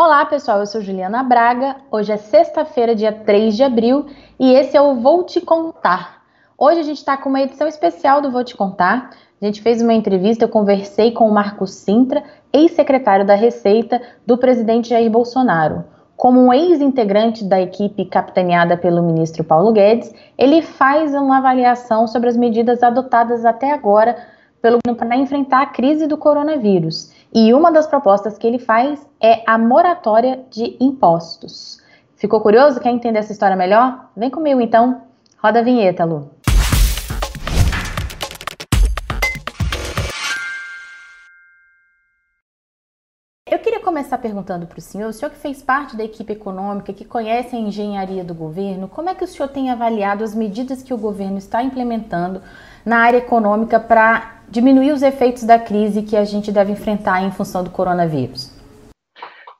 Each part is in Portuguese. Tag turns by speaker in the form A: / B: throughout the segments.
A: Olá, pessoal. Eu sou Juliana Braga. Hoje é sexta-feira, dia 3 de abril, e esse é o Vou Te Contar. Hoje a gente está com uma edição especial do Vou Te Contar. A gente fez uma entrevista, eu conversei com o Marcos Sintra, ex-secretário da Receita do presidente Jair Bolsonaro. Como um ex-integrante da equipe capitaneada pelo ministro Paulo Guedes, ele faz uma avaliação sobre as medidas adotadas até agora pelo para enfrentar a crise do coronavírus. E uma das propostas que ele faz é a moratória de impostos. Ficou curioso? Quer entender essa história melhor? Vem comigo então. Roda a vinheta, Lu. Eu queria começar perguntando para o senhor, o senhor que fez parte da equipe econômica, que conhece a engenharia do governo, como é que o senhor tem avaliado as medidas que o governo está implementando na área econômica para diminuir os efeitos da crise que a gente deve enfrentar em função do coronavírus?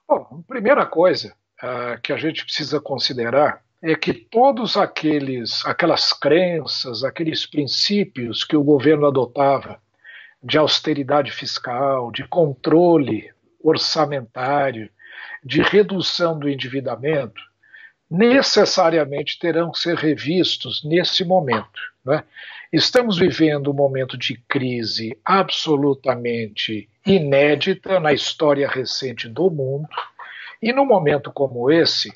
B: Bom, a primeira coisa uh, que a gente precisa considerar é que todos aqueles, aquelas crenças, aqueles princípios que o governo adotava de austeridade fiscal, de controle orçamentário, de redução do endividamento, necessariamente terão que ser revistos nesse momento. Né? Estamos vivendo um momento de crise absolutamente inédita na história recente do mundo, e num momento como esse,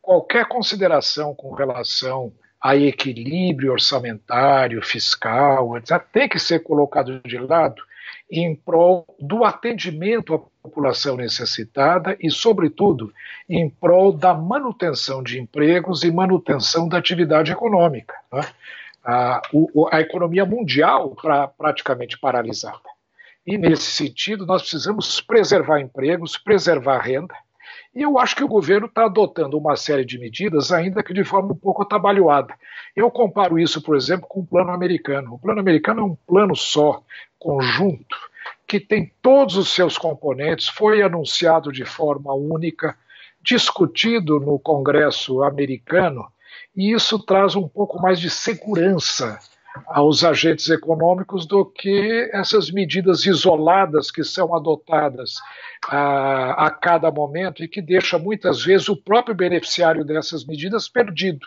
B: qualquer consideração com relação a equilíbrio orçamentário, fiscal, etc., tem que ser colocado de lado em prol do atendimento à população necessitada e, sobretudo, em prol da manutenção de empregos e manutenção da atividade econômica. Né? A, a economia mundial pra, praticamente paralisada. E, nesse sentido, nós precisamos preservar empregos, preservar renda, e eu acho que o governo está adotando uma série de medidas, ainda que de forma um pouco atabalhoada. Eu comparo isso, por exemplo, com o plano americano. O plano americano é um plano só, conjunto, que tem todos os seus componentes, foi anunciado de forma única, discutido no Congresso americano, e isso traz um pouco mais de segurança aos agentes econômicos do que essas medidas isoladas que são adotadas a, a cada momento e que deixa muitas vezes o próprio beneficiário dessas medidas perdido.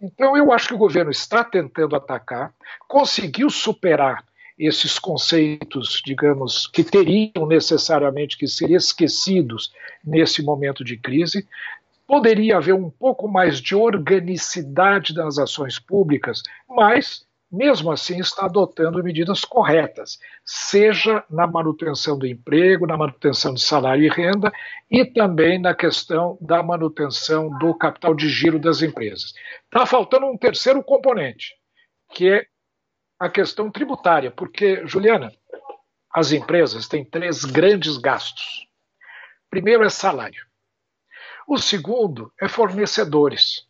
B: Então, eu acho que o governo está tentando atacar, conseguiu superar esses conceitos, digamos, que teriam necessariamente que ser esquecidos nesse momento de crise. Poderia haver um pouco mais de organicidade das ações públicas, mas mesmo assim está adotando medidas corretas, seja na manutenção do emprego, na manutenção de salário e renda e também na questão da manutenção do capital de giro das empresas. Está faltando um terceiro componente, que é a questão tributária, porque, Juliana, as empresas têm três grandes gastos. Primeiro é salário. O segundo é fornecedores.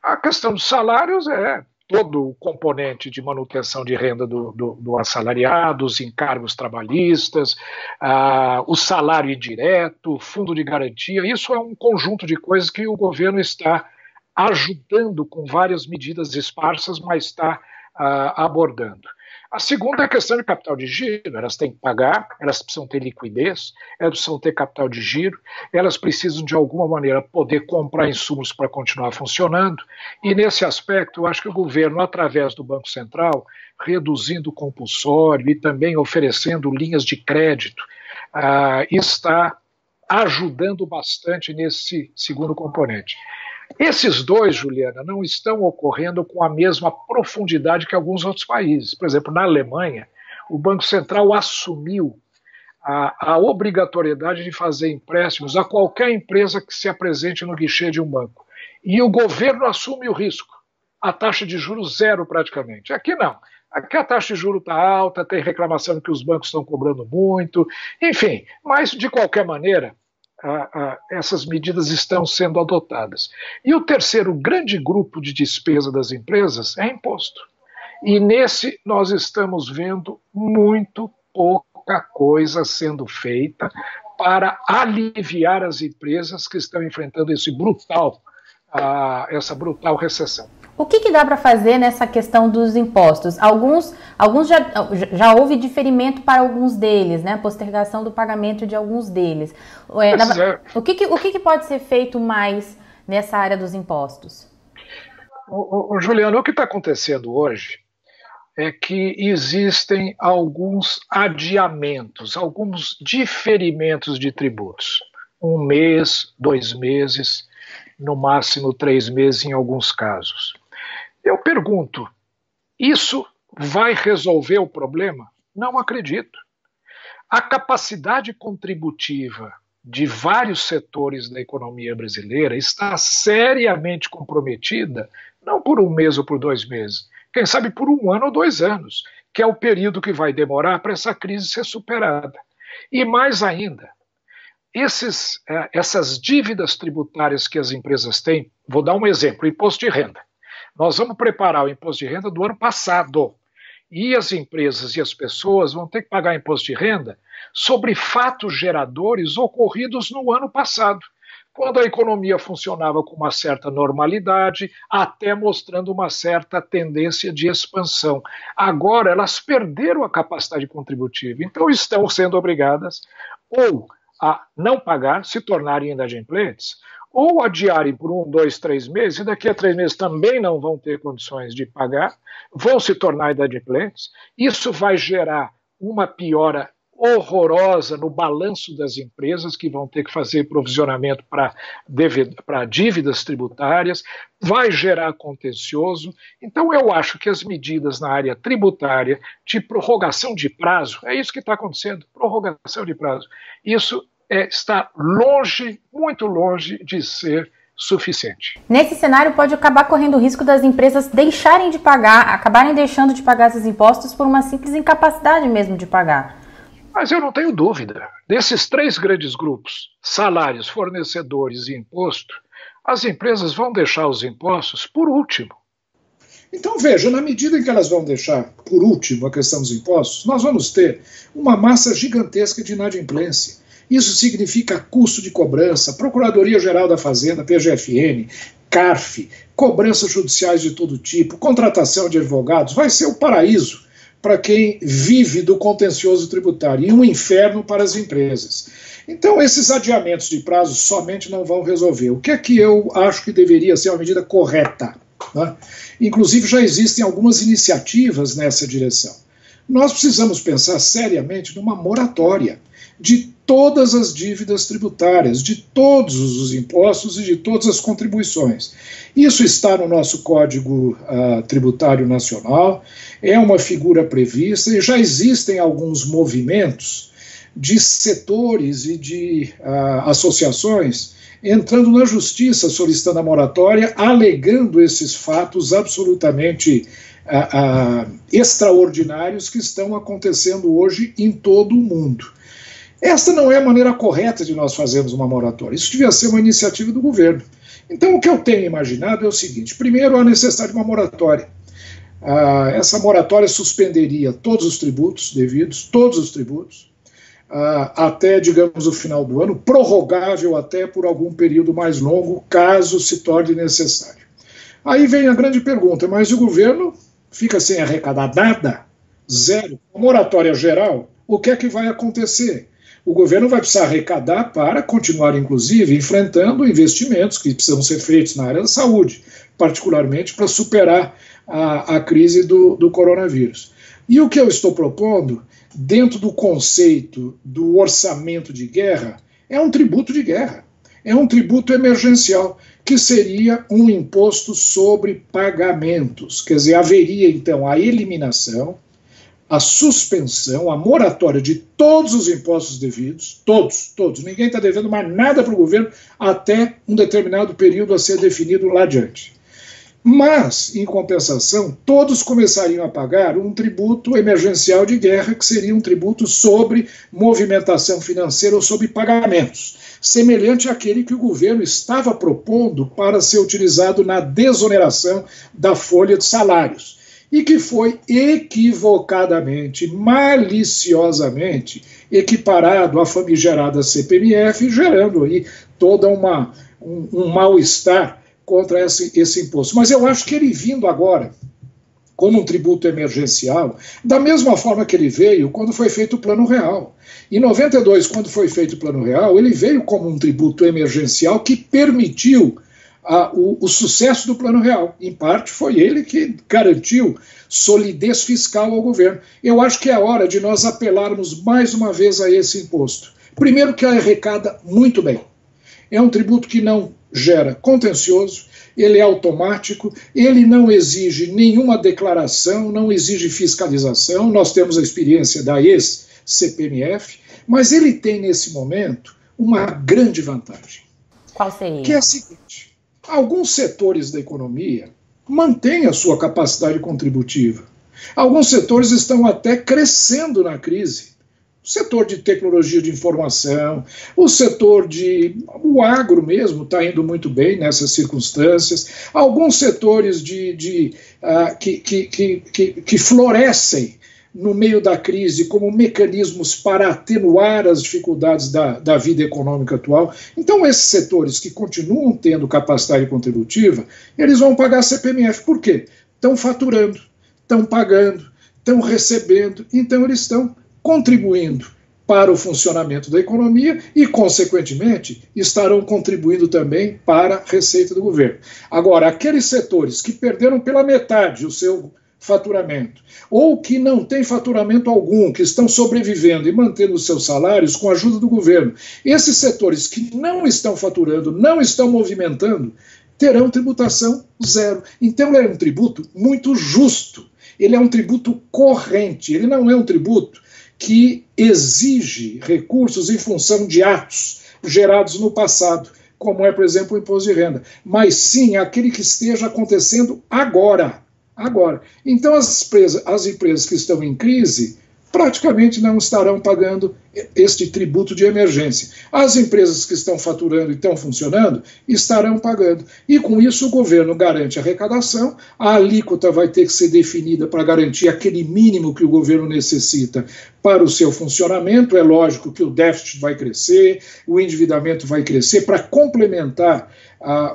B: A questão dos salários é todo o componente de manutenção de renda do, do, do assalariado, os encargos trabalhistas, ah, o salário indireto, fundo de garantia, isso é um conjunto de coisas que o governo está ajudando com várias medidas esparsas, mas está ah, abordando. A segunda é a questão de capital de giro. Elas têm que pagar, elas precisam ter liquidez, elas precisam ter capital de giro, elas precisam, de alguma maneira, poder comprar insumos para continuar funcionando. E, nesse aspecto, eu acho que o governo, através do Banco Central, reduzindo o compulsório e também oferecendo linhas de crédito, ah, está ajudando bastante nesse segundo componente. Esses dois, Juliana, não estão ocorrendo com a mesma profundidade que alguns outros países. Por exemplo, na Alemanha, o Banco Central assumiu a, a, obrigatoriedade de fazer empréstimos a qualquer empresa que se apresente no guichê de um banco. E o governo assume o risco. A taxa de juros zero praticamente. Aqui não. Aqui a taxa de juros está alta, tem reclamação que os bancos estão cobrando muito, enfim. Mas, de qualquer maneira, essas medidas estão sendo adotadas. E o terceiro grande grupo de despesa das empresas é imposto. E nesse nós estamos vendo muito pouca coisa sendo feita para aliviar as empresas que estão enfrentando esse brutal, essa brutal recessão.
A: O que, que dá para fazer nessa questão dos impostos? Alguns, alguns já, já houve diferimento para alguns deles, né? Postergação do pagamento de alguns deles. É, na, é. o que, que, o que, que pode ser feito mais nessa área dos impostos?
C: O, o, o Juliano, o que está acontecendo hoje é que existem alguns adiamentos, alguns diferimentos de tributos. Um mês, dois meses, no máximo três meses em alguns casos. Eu pergunto: isso vai resolver o problema? Não acredito. A capacidade contributiva de vários setores da economia brasileira está seriamente comprometida, não por um mês ou por dois meses, quem sabe por um ano ou dois anos, que é o período que vai demorar para essa crise ser superada. E mais ainda, esses, eh, essas dívidas tributárias que as empresas têm, vou dar um exemplo: imposto de renda. Nós vamos preparar o imposto de renda do ano passado. E as empresas e as pessoas vão ter que pagar imposto de renda sobre fatos geradores ocorridos no ano passado quando a economia funcionava com uma certa normalidade, até mostrando uma certa tendência de expansão. Agora elas perderam a capacidade contributiva, então estão sendo obrigadas ou a não pagar, se tornarem inadimplentes, ou adiarem por um, dois, três meses, e daqui a três meses também não vão ter condições de pagar, vão se tornar inadimplentes. Isso vai gerar uma piora horrorosa no balanço das empresas que vão ter que fazer provisionamento para dívidas tributárias, vai gerar contencioso. Então, eu acho que as medidas na área tributária de prorrogação de prazo, é isso que está acontecendo prorrogação de prazo. Isso é, está longe, muito longe de ser suficiente.
A: Nesse cenário, pode acabar correndo o risco das empresas deixarem de pagar, acabarem deixando de pagar esses impostos por uma simples incapacidade mesmo de pagar.
C: Mas eu não tenho dúvida. Desses três grandes grupos, salários, fornecedores e imposto, as empresas vão deixar os impostos por último.
B: Então veja, na medida em que elas vão deixar por último a questão dos impostos, nós vamos ter uma massa gigantesca de inadimplência. Isso significa custo de cobrança, Procuradoria-Geral da Fazenda, PGFN, CARF, cobranças judiciais de todo tipo, contratação de advogados, vai ser o paraíso para quem vive do contencioso tributário e um inferno para as empresas. Então, esses adiamentos de prazos somente não vão resolver. O que é que eu acho que deveria ser uma medida correta? Né? Inclusive, já existem algumas iniciativas nessa direção. Nós precisamos pensar seriamente numa moratória de todas as dívidas tributárias, de todos os impostos e de todas as contribuições. Isso está no nosso Código uh, Tributário Nacional, é uma figura prevista e já existem alguns movimentos de setores e de uh, associações entrando na justiça solicitando a moratória, alegando esses fatos absolutamente uh, extraordinários que estão acontecendo hoje em todo o mundo. Esta não é a maneira correta de nós fazermos uma moratória. Isso devia ser uma iniciativa do governo. Então, o que eu tenho imaginado é o seguinte: primeiro, a necessidade de uma moratória. Ah, essa moratória suspenderia todos os tributos devidos, todos os tributos, ah, até, digamos, o final do ano, prorrogável até por algum período mais longo, caso se torne necessário. Aí vem a grande pergunta: mas o governo fica sem arrecadar nada? Zero. Moratória geral, o que é que vai acontecer? O governo vai precisar arrecadar para continuar, inclusive, enfrentando investimentos que precisam ser feitos na área da saúde, particularmente para superar a, a crise do, do coronavírus. E o que eu estou propondo, dentro do conceito do orçamento de guerra, é um tributo de guerra. É um tributo emergencial, que seria um imposto sobre pagamentos. Quer dizer, haveria então a eliminação a suspensão, a moratória de todos os impostos devidos, todos, todos, ninguém está devendo mais nada para o governo até um determinado período a ser definido lá adiante. Mas, em compensação, todos começariam a pagar um tributo emergencial de guerra, que seria um tributo sobre movimentação financeira ou sobre pagamentos, semelhante àquele que o governo estava propondo para ser utilizado na desoneração da folha de salários e que foi equivocadamente, maliciosamente equiparado à famigerada CPMF, gerando aí toda uma um, um mal-estar contra esse, esse imposto. Mas eu acho que ele vindo agora como um tributo emergencial, da mesma forma que ele veio quando foi feito o Plano Real. Em 92, quando foi feito o Plano Real, ele veio como um tributo emergencial que permitiu o, o, sucesso do Plano Real. Em parte, foi ele que garantiu solidez fiscal ao governo. Eu acho que é hora de nós apelarmos mais uma vez a esse imposto. Primeiro, que arrecada muito bem. É um tributo que não gera contencioso, ele é automático, ele não exige nenhuma declaração, não exige fiscalização. Nós temos a experiência da ex-CPMF, mas ele tem nesse momento uma grande vantagem.
A: Qual seria?
B: Que é a seguinte: alguns setores da economia mantêm a sua capacidade contributiva. Alguns setores estão até crescendo na crise o setor de tecnologia de informação, o setor de. O agro mesmo está indo muito bem nessas circunstâncias. Alguns setores de, de uh, que, que, que, que, florescem no meio da crise como mecanismos para atenuar as dificuldades da, da vida econômica atual. Então, esses setores que continuam tendo capacidade contributiva, eles vão pagar CPMF. Por quê? Estão faturando, estão pagando, estão recebendo, então eles estão contribuindo para o funcionamento da economia e, consequentemente, estarão contribuindo também para a receita do governo. Agora, aqueles setores que perderam pela metade o seu faturamento, ou que não têm faturamento algum, que estão sobrevivendo e mantendo seus salários com a ajuda do governo, esses setores que não estão faturando, não estão movimentando, terão tributação zero. Então, é um tributo muito justo. Ele é um tributo corrente, ele não é um tributo que exige recursos em função de atos gerados no passado, como é, por exemplo, o imposto de renda, mas sim aquele que esteja acontecendo agora. Agora. Então, as empresas, as empresas que estão em crise praticamente não estarão pagando este tributo de emergência. As empresas que estão faturando e estão funcionando estarão pagando. E com isso o governo garante a arrecadação, a alíquota vai ter que ser definida para garantir aquele mínimo que o governo necessita para o seu funcionamento. É lógico que o déficit vai crescer, o endividamento vai crescer para complementar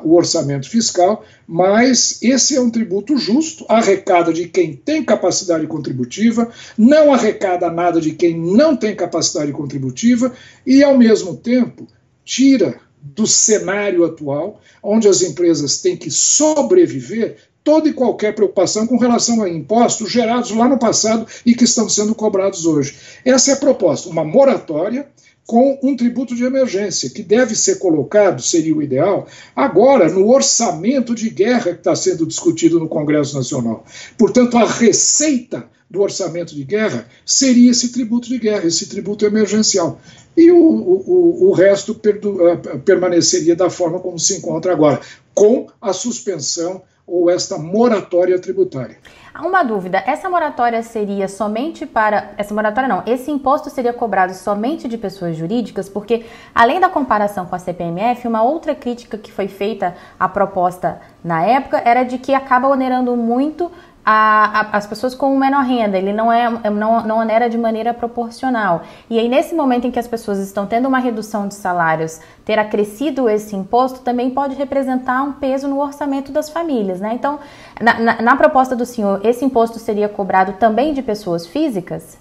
B: o orçamento fiscal, mas esse é um tributo justo, arrecada de quem tem capacidade contributiva, não arrecada nada de quem não tem capacidade contributiva e, ao mesmo tempo, tira do cenário atual, onde as empresas têm que sobreviver, toda e qualquer preocupação com relação a impostos gerados lá no passado e que estão sendo cobrados hoje. Essa é a proposta, uma moratória com um tributo de emergência, que deve ser colocado, seria o ideal, agora no orçamento de guerra que está sendo discutido no Congresso Nacional. Portanto, a receita do orçamento de guerra seria esse tributo de guerra, esse tributo emergencial. E o, o, o resto perdu, uh, permaneceria da forma como se encontra agora, com a suspensão ou esta moratória tributária.
A: Uma dúvida, essa moratória seria somente para. Essa moratória não, esse imposto seria cobrado somente de pessoas jurídicas, porque além da comparação com a CPMF, uma outra crítica que foi feita à proposta na época era de que acaba onerando muito a, a, as pessoas com menor renda, ele não é não, não onera de maneira proporcional. E aí, nesse momento em que as pessoas estão tendo uma redução de salários, ter acrescido esse imposto também pode representar um peso no orçamento das famílias, né? Então, na, na, na proposta do senhor, esse imposto seria cobrado também de pessoas físicas?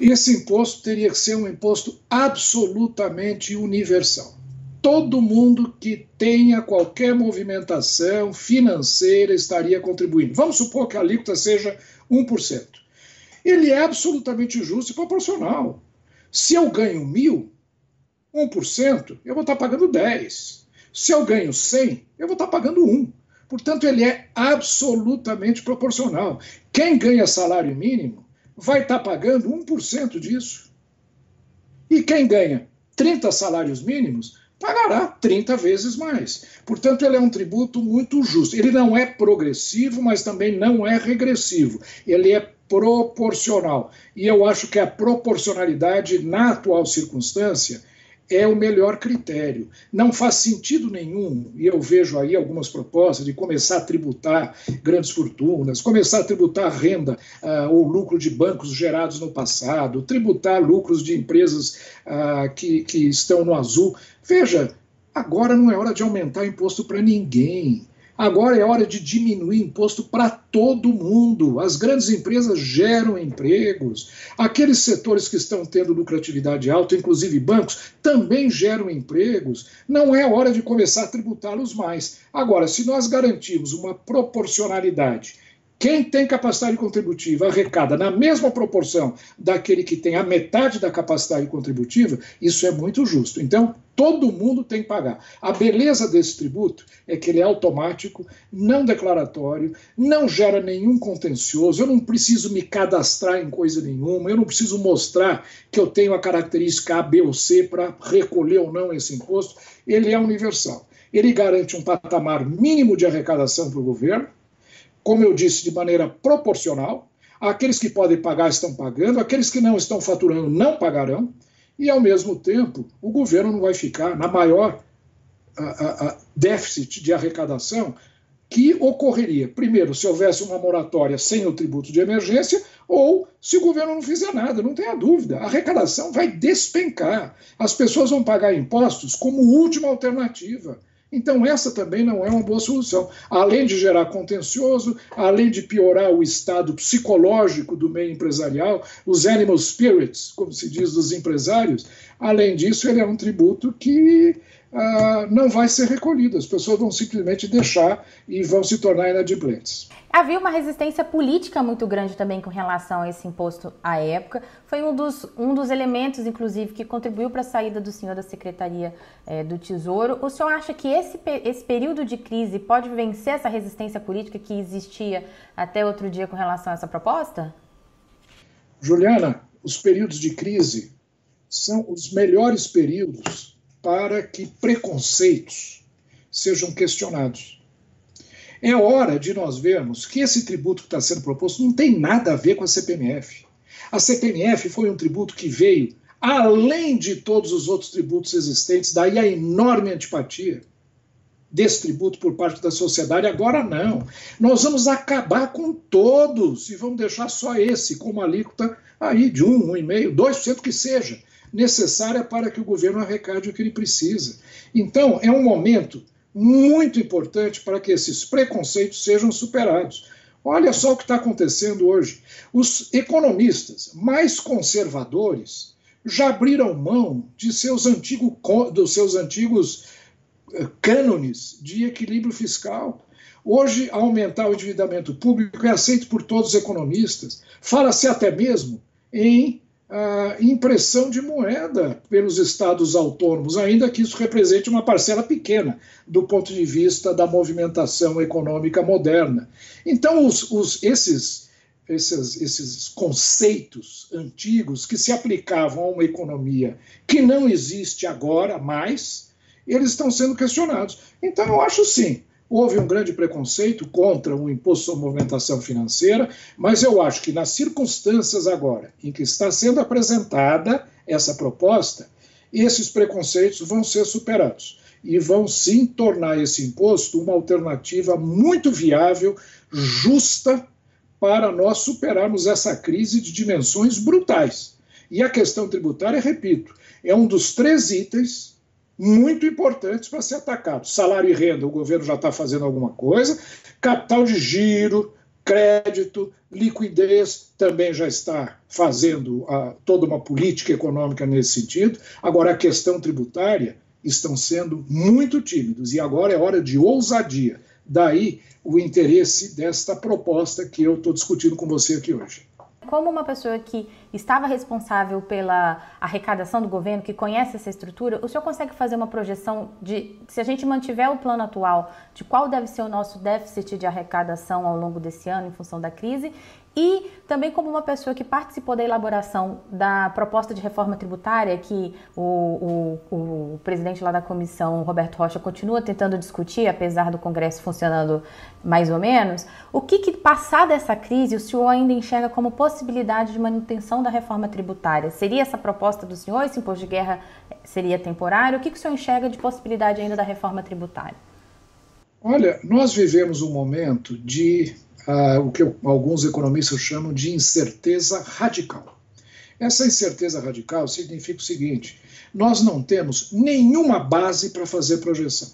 B: Esse imposto teria que ser um imposto absolutamente universal todo mundo que tenha qualquer movimentação financeira estaria contribuindo. Vamos supor que a alíquota seja 1%. Ele é absolutamente justo e proporcional. Se eu ganho mil, 1%, eu vou estar pagando 10. Se eu ganho 100, eu vou estar pagando 1. Portanto, ele é absolutamente proporcional. Quem ganha salário mínimo vai estar pagando 1% disso. E quem ganha 30 salários mínimos pagará 30 vezes mais. Portanto, ele é um tributo muito justo. Ele não é progressivo, mas também não é regressivo. Ele é proporcional. E eu acho que a proporcionalidade, na atual circunstância, é o melhor critério. Não faz sentido nenhum, e eu vejo aí algumas propostas de começar a tributar grandes fortunas, começar a tributar renda uh, ou lucro de bancos gerados no passado, tributar lucros de empresas uh, que, que estão no azul. Veja, agora não é hora de aumentar imposto para ninguém. Agora é hora de diminuir imposto para todo mundo. As grandes empresas geram empregos. Aqueles setores que estão tendo lucratividade alta, inclusive bancos, também geram empregos. Não é hora de começar a tributá-los mais. Agora, se nós garantirmos uma proporcionalidade quem tem capacidade contributiva arrecada na mesma proporção daquele que tem a metade da capacidade contributiva, isso é muito justo. Então, todo mundo tem que pagar. A beleza desse tributo é que ele é automático, não declaratório, não gera nenhum contencioso, eu não preciso me cadastrar em coisa nenhuma, eu não preciso mostrar que eu tenho a característica A, B ou C para recolher ou não esse imposto. Ele é universal. Ele garante um patamar mínimo de arrecadação para o governo como eu disse, de maneira proporcional. Aqueles que podem pagar estão pagando, aqueles que não estão faturando não pagarão, e ao mesmo tempo o governo não vai ficar na maior a, a, a déficit de arrecadação que ocorreria, primeiro, se houvesse uma moratória sem o tributo de emergência, ou se o governo não fizer nada, não tenha dúvida, a arrecadação vai despencar. As pessoas vão pagar impostos como última alternativa. Então, essa também não é uma boa solução. Além de gerar contencioso, além de piorar o estado psicológico do meio empresarial, os animal spirits, como se diz dos empresários, além disso, ele é um tributo que ah, não vai ser recolhido. As pessoas vão simplesmente deixar e vão se tornar inadimplentes.
A: Havia uma resistência política muito grande também com relação a esse imposto à época. Foi um dos, um dos elementos, inclusive, que contribuiu para a saída do senhor da Secretaria é, do Tesouro. O senhor acha que esse, esse período de crise pode vencer essa resistência política que existia até outro dia com relação a essa proposta?
B: Juliana, os períodos de crise são os melhores períodos para que preconceitos sejam questionados. É hora de nós vermos que esse tributo que está sendo proposto não tem nada a ver com a CPMF. A CPMF foi um tributo que veio além de todos os outros tributos existentes, daí a enorme antipatia desse tributo por parte da sociedade. Agora não. Nós vamos acabar com todos e vamos deixar só esse com uma alíquota aí de 1, 1,5%, 2% que seja, necessária para que o governo arrecade o que ele precisa. Então, é um momento muito importante para que esses preconceitos sejam superados. Olha só o que está acontecendo hoje. Os economistas mais conservadores já abriram mão de seus dos seus antigos eh, cânones de equilíbrio fiscal. Hoje, aumentar o endividamento público é aceito por todos os economistas. Fala-se até mesmo em a impressão de moeda pelos estados autônomos, ainda que isso represente uma parcela pequena do ponto de vista da movimentação econômica moderna. Então, os, os, esses, esses, esses conceitos antigos que se aplicavam a uma economia que não existe agora mais, eles estão sendo questionados. Então, eu acho sim Houve um grande preconceito contra o imposto sobre movimentação financeira, mas eu acho que nas circunstâncias agora em que está sendo apresentada essa proposta, esses preconceitos vão ser superados e vão sim tornar esse imposto uma alternativa muito viável, justa, para nós superarmos essa crise de dimensões brutais. E a questão tributária, repito, é um dos três itens muito importantes para ser atacados. Salário e renda, o governo já está fazendo alguma coisa. Capital de giro, crédito, liquidez, também já está fazendo uh, toda uma política econômica nesse sentido. Agora, a questão tributária estão sendo muito tímidos e agora é hora de ousadia. Daí o interesse desta proposta que eu estou discutindo com você aqui hoje
A: como uma pessoa que estava responsável pela arrecadação do governo, que conhece essa estrutura, o senhor consegue fazer uma projeção de, se a gente mantiver o plano atual, de qual deve ser o nosso déficit de arrecadação ao longo desse ano em função da crise e também como uma pessoa que participou da elaboração da proposta de reforma tributária, que o, o, o presidente lá da comissão, Roberto Rocha, continua tentando discutir, apesar do Congresso funcionando mais ou menos, o que, que passar dessa crise o senhor ainda enxerga como possibilidade de manutenção da reforma tributária? Seria essa proposta do senhor, esse imposto de guerra seria temporário? O que, que o senhor enxerga de possibilidade ainda da reforma tributária?
B: Olha, nós vivemos um momento de ah, o que alguns economistas chamam de incerteza radical. Essa incerteza radical significa o seguinte: nós não temos nenhuma base para fazer projeção.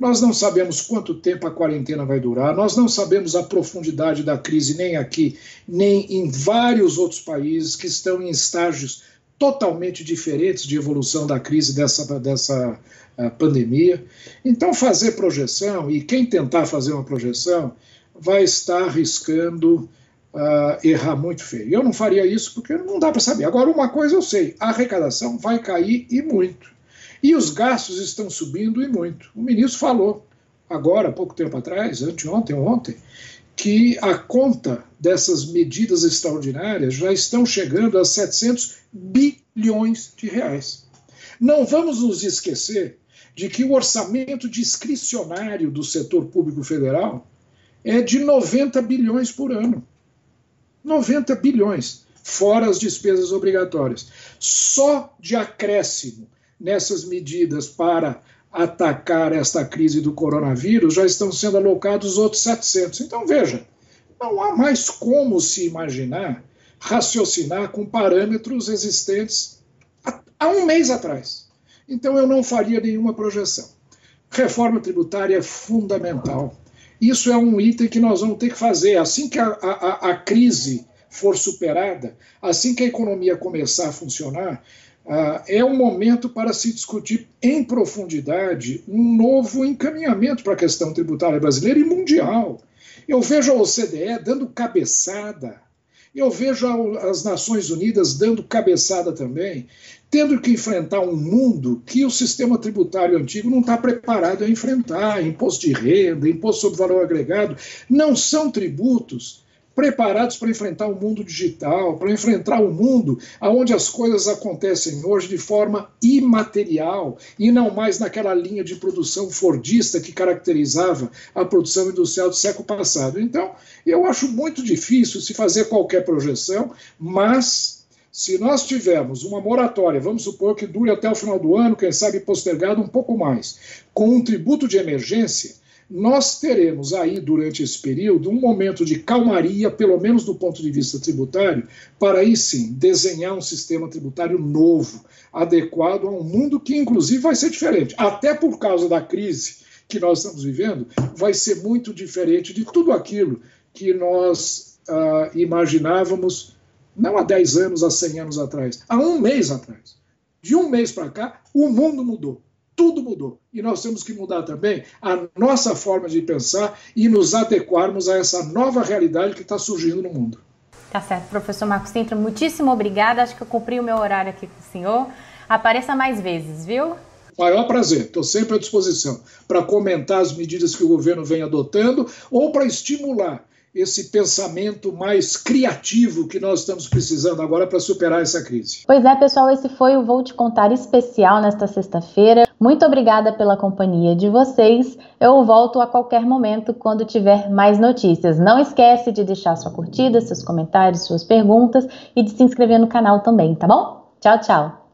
B: Nós não sabemos quanto tempo a quarentena vai durar, nós não sabemos a profundidade da crise, nem aqui, nem em vários outros países que estão em estágios totalmente diferentes de evolução da crise dessa, dessa uh, pandemia. Então, fazer projeção, e quem tentar fazer uma projeção, vai estar arriscando uh, errar muito feio. Eu não faria isso porque não dá para saber. Agora, uma coisa eu sei: a arrecadação vai cair e muito. E os gastos estão subindo e muito. O ministro falou, agora, pouco tempo atrás, anteontem, ontem, que a conta dessas medidas extraordinárias já estão chegando a 700 bilhões de reais. Não vamos nos esquecer de que o orçamento discricionário do setor público federal é de 90 bilhões por ano. 90 bilhões, fora as despesas obrigatórias. Só de acréscimo nessas medidas para atacar esta crise do coronavírus, já estão sendo alocados outros 700. Então, veja, não há mais como se imaginar raciocinar com parâmetros existentes há um mês atrás. Então, eu não faria nenhuma projeção. Reforma tributária é fundamental. Isso é um item que nós vamos ter que fazer. Assim que a, a, a crise for superada, assim que a economia começar a funcionar, Uh, é um momento para se discutir em profundidade um novo encaminhamento para a questão tributária brasileira e mundial. Eu vejo a OCDE dando cabeçada, eu vejo as Nações Unidas dando cabeçada também, tendo que enfrentar um mundo que o sistema tributário antigo não está preparado a enfrentar. Imposto de renda, imposto sobre valor agregado, não são tributos preparados para enfrentar o mundo digital, para enfrentar o mundo onde as coisas acontecem hoje de forma imaterial e não mais naquela linha de produção fordista que caracterizava a produção industrial do século passado. Então, eu acho muito difícil se fazer qualquer projeção, mas se nós tivermos uma moratória, vamos supor que dure até o final do ano, quem sabe postergado um pouco mais, com um tributo de emergência, nós teremos aí, durante esse período, um momento de calmaria, pelo menos do ponto de vista tributário, para aí sim desenhar um sistema tributário novo, adequado a um mundo que, inclusive, vai ser diferente. Até por causa da crise que nós estamos vivendo, vai ser muito diferente de tudo aquilo que nós uh, imaginávamos, não há 10 anos, há 100 anos atrás, há um mês atrás. De um mês para cá, o mundo mudou tudo mudou. E nós temos que mudar também a nossa forma de pensar e nos adequarmos a essa nova realidade que está surgindo no mundo.
A: Tá certo, professor Marcos Sintra, muitíssimo obrigada. Acho que eu cumpri o meu horário aqui com o senhor. Apareça mais vezes, viu?
B: Maior prazer, estou sempre à disposição para comentar as medidas que o governo vem adotando ou para estimular esse pensamento mais criativo que nós estamos precisando agora para superar essa crise.
A: Pois é, pessoal, esse foi o Vou Te Contar especial nesta sexta-feira. Muito obrigada pela companhia de vocês. Eu volto a qualquer momento quando tiver mais notícias. Não esquece de deixar sua curtida, seus comentários, suas perguntas e de se inscrever no canal também, tá bom? Tchau, tchau.